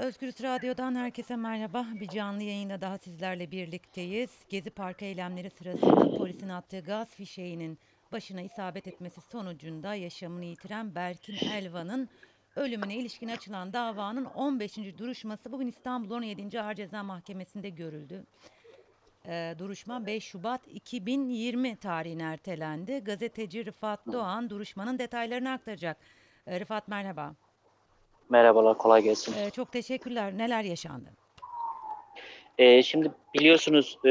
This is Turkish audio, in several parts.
Özgürüz Radyo'dan herkese merhaba. Bir canlı yayında daha sizlerle birlikteyiz. Gezi Parkı eylemleri sırasında polisin attığı gaz fişeğinin başına isabet etmesi sonucunda yaşamını yitiren Berkin Elvan'ın ölümüne ilişkin açılan davanın 15. duruşması bugün İstanbul 17. Ağır Ceza Mahkemesi'nde görüldü. Ee, duruşma 5 Şubat 2020 tarihine ertelendi. Gazeteci Rıfat Doğan duruşmanın detaylarını aktaracak. Ee, Rıfat merhaba. Merhabalar, kolay gelsin. Ee, çok teşekkürler. Neler yaşandı? Ee, şimdi biliyorsunuz e,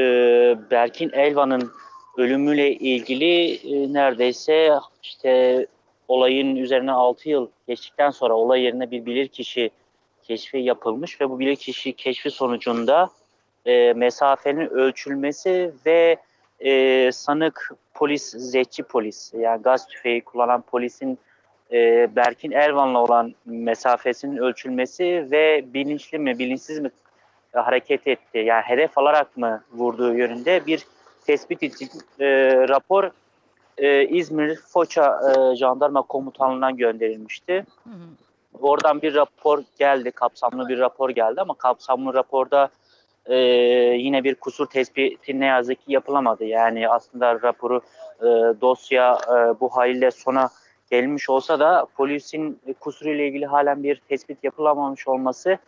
Berkin Elvan'ın ölümüyle ilgili e, neredeyse işte olayın üzerine 6 yıl geçtikten sonra olay yerine bir bilirkişi keşfi yapılmış ve bu bilirkişi keşfi sonucunda e, mesafenin ölçülmesi ve e, sanık polis, zehçi polis yani gaz tüfeği kullanan polisin e, Berkin Elvan'la olan mesafesinin ölçülmesi ve bilinçli mi bilinçsiz mi hareket etti yani hedef alarak mı vurduğu yönünde bir tespit için e, rapor e, İzmir Foça e, Jandarma Komutanlığı'ndan gönderilmişti. Hı hı. Oradan bir rapor geldi, kapsamlı bir rapor geldi ama kapsamlı raporda e, yine bir kusur tespiti ne yazık ki yapılamadı. Yani aslında raporu e, dosya e, bu haliyle sona gelmiş olsa da polisin kusuruyla ilgili halen bir tespit yapılamamış olması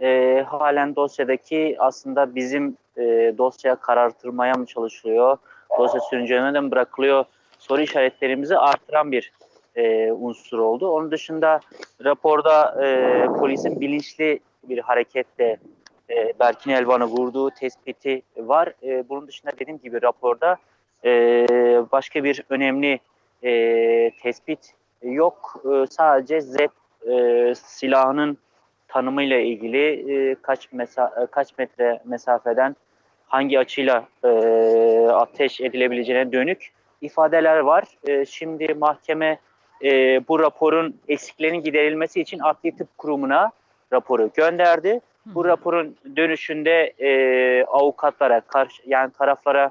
e, halen dosyadaki aslında bizim e, dosya karartırmaya mı çalışılıyor, dosya sürünceme mi bırakılıyor soru işaretlerimizi artıran bir e, unsur oldu. Onun dışında raporda e, polisin bilinçli bir hareketle e, Berkin Elvan'ı vurduğu tespiti var. E, bunun dışında dediğim gibi raporda e, başka bir önemli e, tespit yok. E, sadece Z e, silahının tanımıyla ilgili e, kaç mesa e, kaç metre mesafeden hangi açıyla e, ateş edilebileceğine dönük ifadeler var. E, şimdi mahkeme e, bu raporun eksiklerinin giderilmesi için Adli Tıp Kurumu'na raporu gönderdi. Bu raporun dönüşünde e, avukatlara, karşı, yani taraflara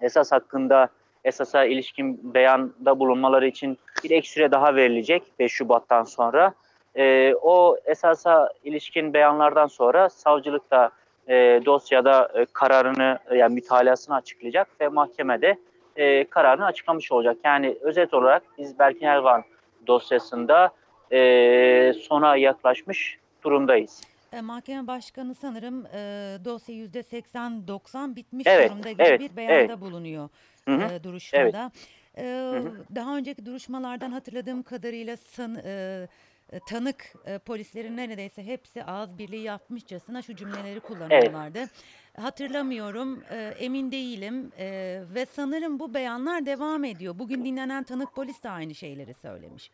esas hakkında esasa ilişkin beyanda bulunmaları için bir ek süre daha verilecek 5 Şubat'tan sonra. E, o esasa ilişkin beyanlardan sonra savcılık da e, dosyada e, kararını yani mütalasını açıklayacak ve mahkemede e, kararını açıklamış olacak. Yani özet olarak biz Berkin Elvan dosyasında e, sona yaklaşmış durumdayız. E, mahkeme başkanı sanırım e, dosya yüzde 80-90 bitmiş Evet, durumda gibi evet, bir beyanda evet. bulunuyor Hı hı. e, duruşmada. E, hı. Daha önceki duruşmalardan hatırladığım kadarıyla san, e, e, tanık e, polislerin neredeyse hepsi ağız birliği yapmışçasına şu cümleleri kullanıyorlardı. Hatırlamıyorum, e, emin değilim e, ve sanırım bu beyanlar devam ediyor. Bugün dinlenen tanık polis de aynı şeyleri söylemiş.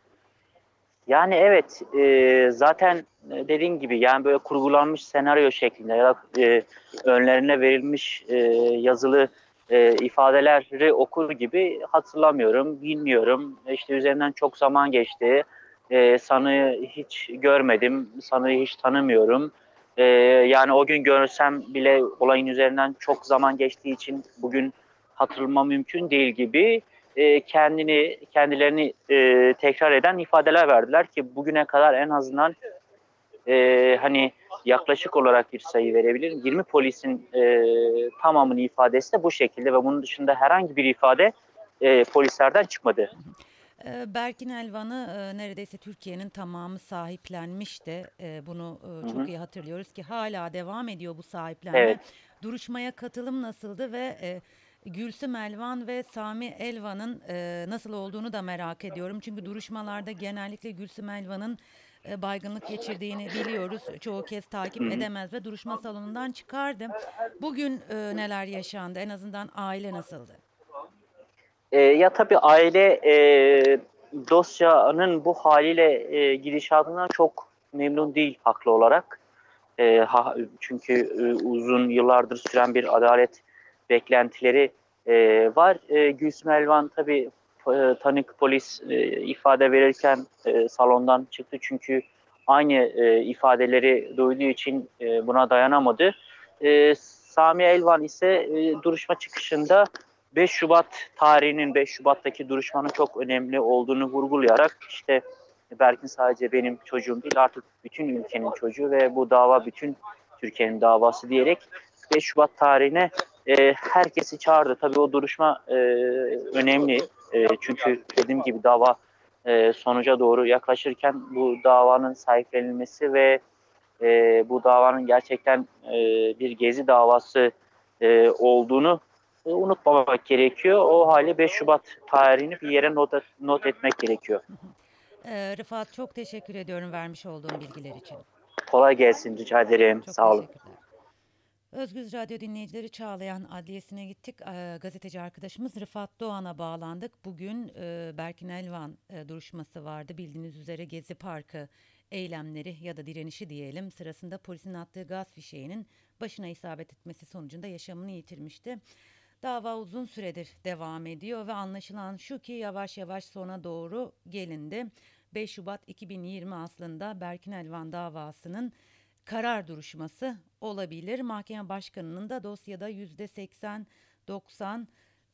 Yani evet e, zaten e, dediğin gibi yani böyle kurgulanmış senaryo şeklinde ya da e, önlerine verilmiş e, yazılı e, ifadeleri okur gibi hatırlamıyorum, bilmiyorum. İşte üzerinden çok zaman geçti. E, sanığı hiç görmedim, sanığı hiç tanımıyorum. E, yani o gün görsem bile olayın üzerinden çok zaman geçtiği için bugün hatırlama mümkün değil gibi e, kendini kendilerini e, tekrar eden ifadeler verdiler ki bugüne kadar en azından e, hani yaklaşık olarak bir sayı verebilirim. 20 polisin e, tamamının ifadesi de bu şekilde ve bunun dışında herhangi bir ifade e, polislerden çıkmadı. Eee, Berkin Elvan'ı eee, neredeyse Türkiye'nin tamamı sahiplenmişti. Bunu eee, Hı çok hı. iyi hatırlıyoruz ki hala devam ediyor bu sahiplenme. Evet. Duruşmaya katılım nasıldı ve Gülsüm Elvan ve Sami Elvan'ın eee, nasıl olduğunu da merak ediyorum. Çünkü duruşmalarda genellikle Gülsüm Elvan'ın eee, baygınlık geçirdiğini biliyoruz. Çoğu kez takip edemez ve duruşma salonundan çıkardı. Bugün eee, neler yaşandı? En azından aile nasıldı? E, ya tabii aile e, dosyanın bu haliyle e, gidişatından çok memnun değil haklı olarak. E, ha, çünkü e, uzun yıllardır süren bir adalet beklentileri e, var. E, Gülsüm Elvan tabii e, tanık polis e, ifade verirken e, salondan çıktı çünkü aynı e, ifadeleri duyduğu için e, buna dayanamadı. E, Sami Elvan ise e, duruşma çıkışında 5 Şubat tarihinin 5 Şubat'taki duruşmanın çok önemli olduğunu vurgulayarak işte Berkin sadece benim çocuğum değil artık bütün ülkenin çocuğu ve bu dava bütün Türkiye'nin davası diyerek 5 Şubat tarihine e, herkesi çağırdı. Tabii o duruşma e, önemli. E, çünkü dediğim gibi dava e, sonuca doğru yaklaşırken bu davanın sahiplenilmesi ve e, bu davanın gerçekten e, bir gezi davası e, olduğunu e, unutmamak gerekiyor. O hali 5 Şubat tarihini bir yere not, not etmek gerekiyor. Ee, Rıfat çok teşekkür ediyorum vermiş olduğun bilgiler için. Kolay gelsin rica ederim. Çok Sağ olun. Özgüz Radyo dinleyicileri Çağlayan Adliyesi'ne gittik. Ee, gazeteci arkadaşımız Rıfat Doğan'a bağlandık. Bugün e, Berkin Elvan e, duruşması vardı. Bildiğiniz üzere Gezi Parkı eylemleri ya da direnişi diyelim sırasında polisin attığı gaz fişeğinin başına isabet etmesi sonucunda yaşamını yitirmişti. Dava uzun süredir devam ediyor ve anlaşılan şu ki yavaş yavaş sona doğru gelindi. 5 Şubat 2020 aslında Berkin Elvan davasının karar duruşması olabilir. Mahkeme başkanının da dosyada yüzde 80-90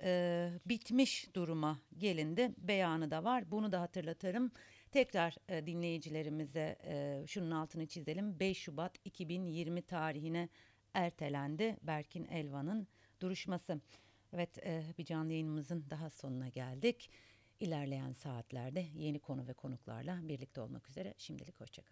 e, bitmiş duruma gelindi. Beyanı da var. Bunu da hatırlatırım. Tekrar e, dinleyicilerimize e, şunun altını çizelim. 5 Şubat 2020 tarihine ertelendi Berkin Elvan'ın duruşması. Evet e, bir canlı yayınımızın daha sonuna geldik. İlerleyen saatlerde yeni konu ve konuklarla birlikte olmak üzere. Şimdilik hoşçakalın.